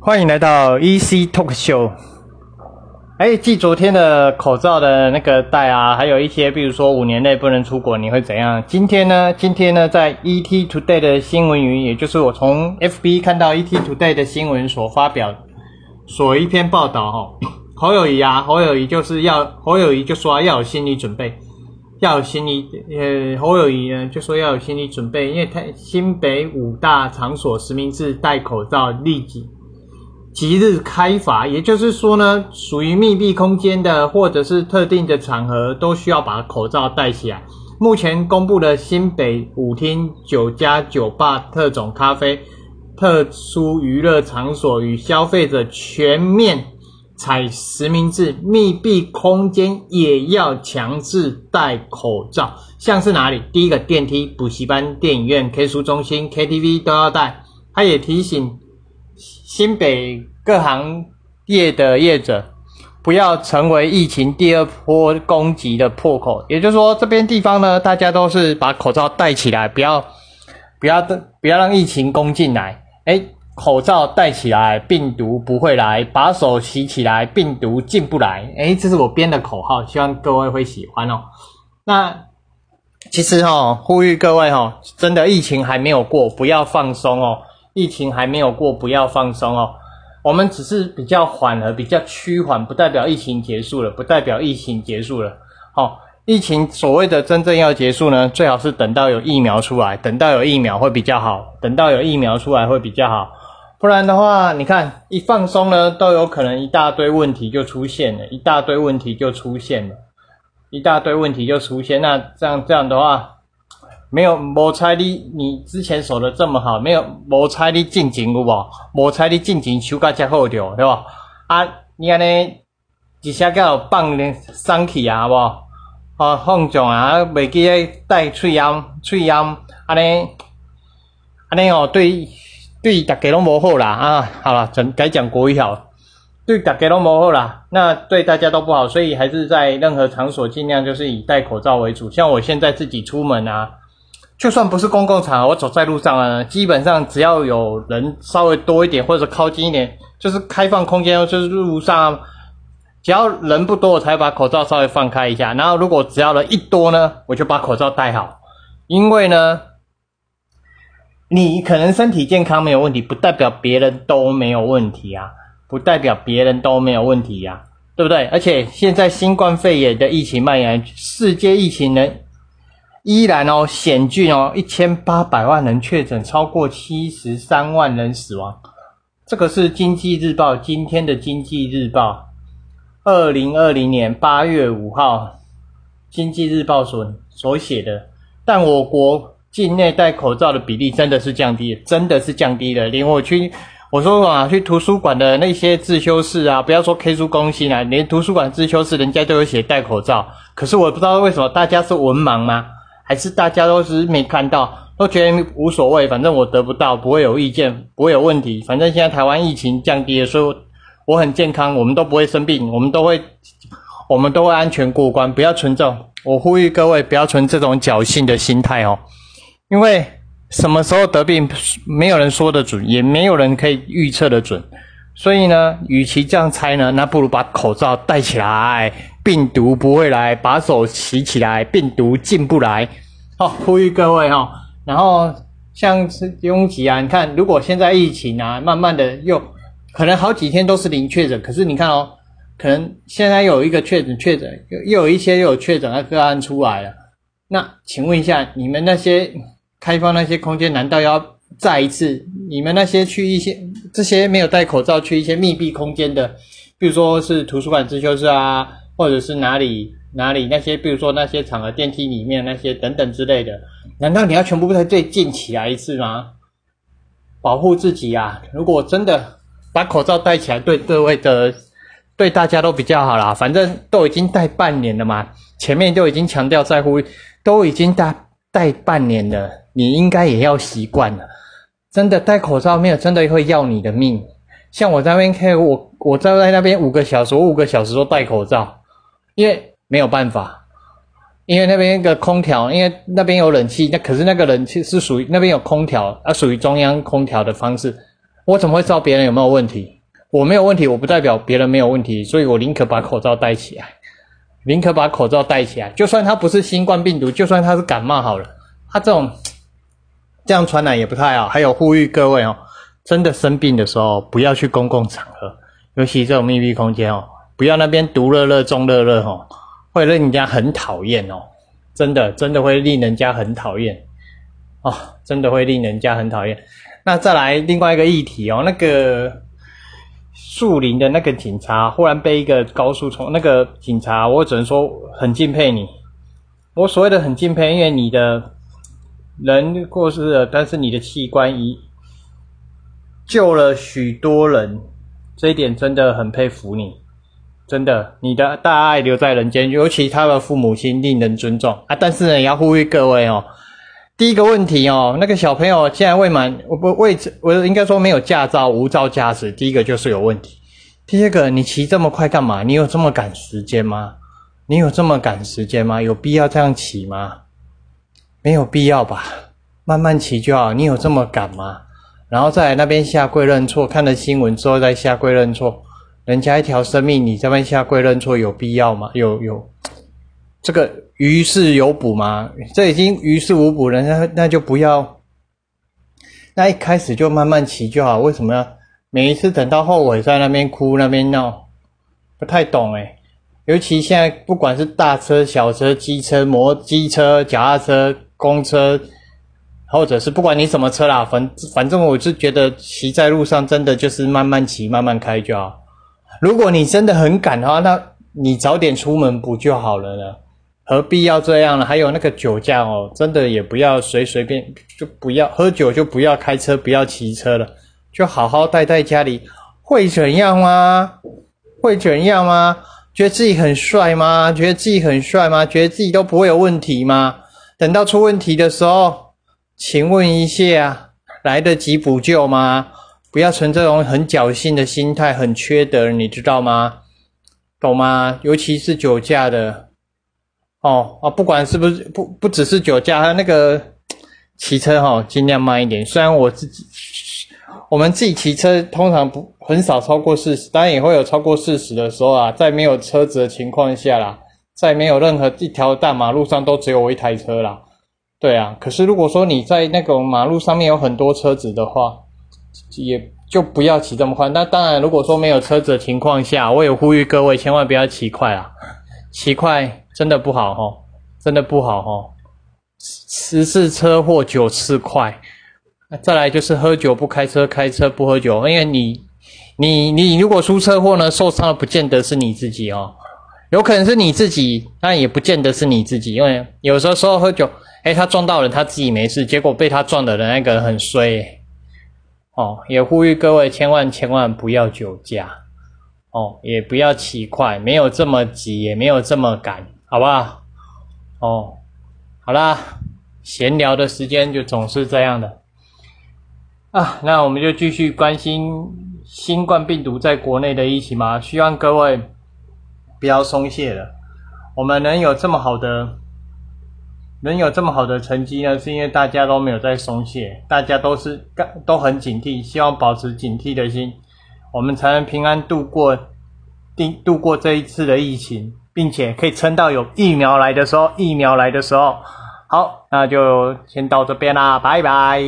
欢迎来到 EC Talk Show。哎，继昨天的口罩的那个戴啊，还有一些，比如说五年内不能出国，你会怎样？今天呢？今天呢，在 ET Today 的新闻云，也就是我从 FB 看到 ET Today 的新闻所发表所一篇报道哈。侯友谊啊，侯友谊就是要侯友谊就说要有心理准备，要有心理呃，侯友谊呢就说要有心理准备，因为他新北五大场所实名制戴口罩立即。即日开罚，也就是说呢，属于密闭空间的或者是特定的场合，都需要把口罩戴起来。目前公布的新北舞厅、酒家、酒吧、特种咖啡、特殊娱乐场所与消费者全面采实名制，密闭空间也要强制戴口罩。像是哪里？第一个电梯、补习班、电影院、K 书中心、KTV 都要戴。他也提醒。新北各行业的业者，不要成为疫情第二波攻击的破口。也就是说，这边地方呢，大家都是把口罩戴起来，不要不要的，不要让疫情攻进来。哎，口罩戴起来，病毒不会来；把手洗起来，病毒进不来。哎，这是我编的口号，希望各位会喜欢哦。那其实哈，呼吁各位哈，真的疫情还没有过，不要放松哦。疫情还没有过，不要放松哦。我们只是比较缓和、比较趋缓，不代表疫情结束了，不代表疫情结束了。好，疫情所谓的真正要结束呢，最好是等到有疫苗出来，等到有疫苗会比较好，等到有疫苗出来会比较好。不然的话，你看一放松呢，都有可能一大堆问题就出现了，一大堆问题就出现了，一大堆问题就出现。那这样这样的话。没有摩猜你，你之前守的这么好，没有摩猜你进前有无？摩猜你进前手甲才好着，对吧？啊，你安尼一下叫放咧生气啊，好无？哦，放纵啊，袂记咧戴喙烟，喙烟安尼安尼哦，对对，大家拢无好啦啊！好了，讲改讲国语好，对大家拢无好啦，那对大家都不好，所以还是在任何场所尽量就是以戴口罩为主。像我现在自己出门啊。就算不是公共场合，我走在路上啊，基本上只要有人稍微多一点或者靠近一点，就是开放空间，就是路上，只要人不多，我才把口罩稍微放开一下。然后如果只要人一多呢，我就把口罩戴好。因为呢，你可能身体健康没有问题，不代表别人都没有问题啊，不代表别人都没有问题呀，对不对？而且现在新冠肺炎的疫情蔓延，世界疫情呢？依然哦险峻哦，一千八百万人确诊，超过七十三万人死亡。这个是经济日报今天的经济日报，二零二零年八月五号，经济日报所所写的。但我国境内戴口罩的比例真的是降低，真的是降低了。连我去我说啊，去图书馆的那些自修室啊，不要说 K 书公心啊，连图书馆自修室人家都有写戴口罩。可是我不知道为什么大家是文盲吗？还是大家都是没看到，都觉得无所谓，反正我得不到，不会有意见，不会有问题。反正现在台湾疫情降低了，所以我很健康，我们都不会生病，我们都会，我们都会安全过关。不要存这种，我呼吁各位不要存这种侥幸的心态哦，因为什么时候得病，没有人说得准，也没有人可以预测的准。所以呢，与其这样猜呢，那不如把口罩戴起来。病毒不会来，把手洗起来，病毒进不来。好，呼吁各位哈。然后像是拥挤啊，你看，如果现在疫情啊，慢慢的又可能好几天都是零确诊，可是你看哦，可能现在有一个确诊，确诊又又有一些又有确诊的个案出来了。那请问一下，你们那些开放那些空间，难道要再一次？你们那些去一些这些没有戴口罩去一些密闭空间的，比如说是图书馆自修室啊？或者是哪里哪里那些，比如说那些场合电梯里面那些等等之类的，难道你要全部在最近起来一次吗？保护自己啊！如果真的把口罩戴起来，对各位的对大家都比较好啦。反正都已经戴半年了嘛，前面就已经强调在乎，都已经戴戴半年了，你应该也要习惯了。真的戴口罩没有真的会要你的命。像我在那边开，我我站在那边五个小时，我五个小时都戴口罩。因为没有办法，因为那边一个空调，因为那边有冷气，那可是那个冷气是属于那边有空调，啊，属于中央空调的方式，我怎么会知道别人有没有问题？我没有问题，我不代表别人没有问题，所以我宁可把口罩戴起来，宁可把口罩戴起来，就算它不是新冠病毒，就算它是感冒好了，它这种这样传染也不太好。还有呼吁各位哦，真的生病的时候不要去公共场合，尤其这种密闭空间哦，不要那边独乐乐众乐乐哦，会令人家很讨厌哦，真的真的会令人家很讨厌哦，真的会令人家很讨厌。那再来另外一个议题哦，那个。树林的那个警察忽然被一个高速冲，那个警察我只能说很敬佩你。我所谓的很敬佩，因为你的人过世了，但是你的器官已救了许多人，这一点真的很佩服你。真的，你的大爱留在人间，尤其他的父母亲令人尊重啊！但是呢，也要呼吁各位哦。第一个问题哦，那个小朋友现在未满，我不未，我应该说没有驾照，无照驾驶。第一个就是有问题。第二个，你骑这么快干嘛？你有这么赶时间吗？你有这么赶时间吗？有必要这样骑吗？没有必要吧，慢慢骑就好。你有这么赶吗？然后在那边下跪认错，看了新闻之后再下跪认错，人家一条生命，你这边下跪认错有必要吗？有有。这个于事有补吗？这已经于事无补了，那那就不要。那一开始就慢慢骑就好。为什么要每一次等到后尾在那边哭那边闹？不太懂诶尤其现在不管是大车、小车、机车、摩机车、脚踏车、公车，或者是不管你什么车啦，反反正我是觉得骑在路上真的就是慢慢骑、慢慢开就好。如果你真的很赶的话，那你早点出门不就好了呢？何必要这样呢？还有那个酒驾哦，真的也不要随随便就不要喝酒，就不要开车，不要骑车了，就好好待在家里，会怎样吗？会怎样吗？觉得自己很帅吗？觉得自己很帅吗？觉得自己都不会有问题吗？等到出问题的时候，请问一下，来得及补救吗？不要存这种很侥幸的心态，很缺德，你知道吗？懂吗？尤其是酒驾的。哦啊，不管是不是不不只是酒驾，还有那个骑车哈，尽量慢一点。虽然我自己，我们自己骑车通常不很少超过四十，当然也会有超过四十的时候啊。在没有车子的情况下啦，在没有任何一条大马路上都只有我一台车啦。对啊，可是如果说你在那种马路上面有很多车子的话，也就不要骑这么快。那当然，如果说没有车子的情况下，我也呼吁各位千万不要骑快啊，骑快。真的不好哈，真的不好哈，十次车祸九次快，再来就是喝酒不开车，开车不喝酒，因为你，你你如果出车祸呢，受伤的不见得是你自己哦，有可能是你自己，但也不见得是你自己，因为有时候说喝酒，哎，他撞到人，他自己没事，结果被他撞的人那个人很衰，哦，也呼吁各位千万千万不要酒驾，哦，也不要骑快，没有这么急，也没有这么赶。好不好？哦，好啦，闲聊的时间就总是这样的啊。那我们就继续关心新冠病毒在国内的疫情嘛。希望各位不要松懈了。我们能有这么好的，能有这么好的成绩呢，是因为大家都没有在松懈，大家都是都很警惕，希望保持警惕的心，我们才能平安度过，度度过这一次的疫情。并且可以撑到有疫苗来的时候，疫苗来的时候，好，那就先到这边啦，拜拜。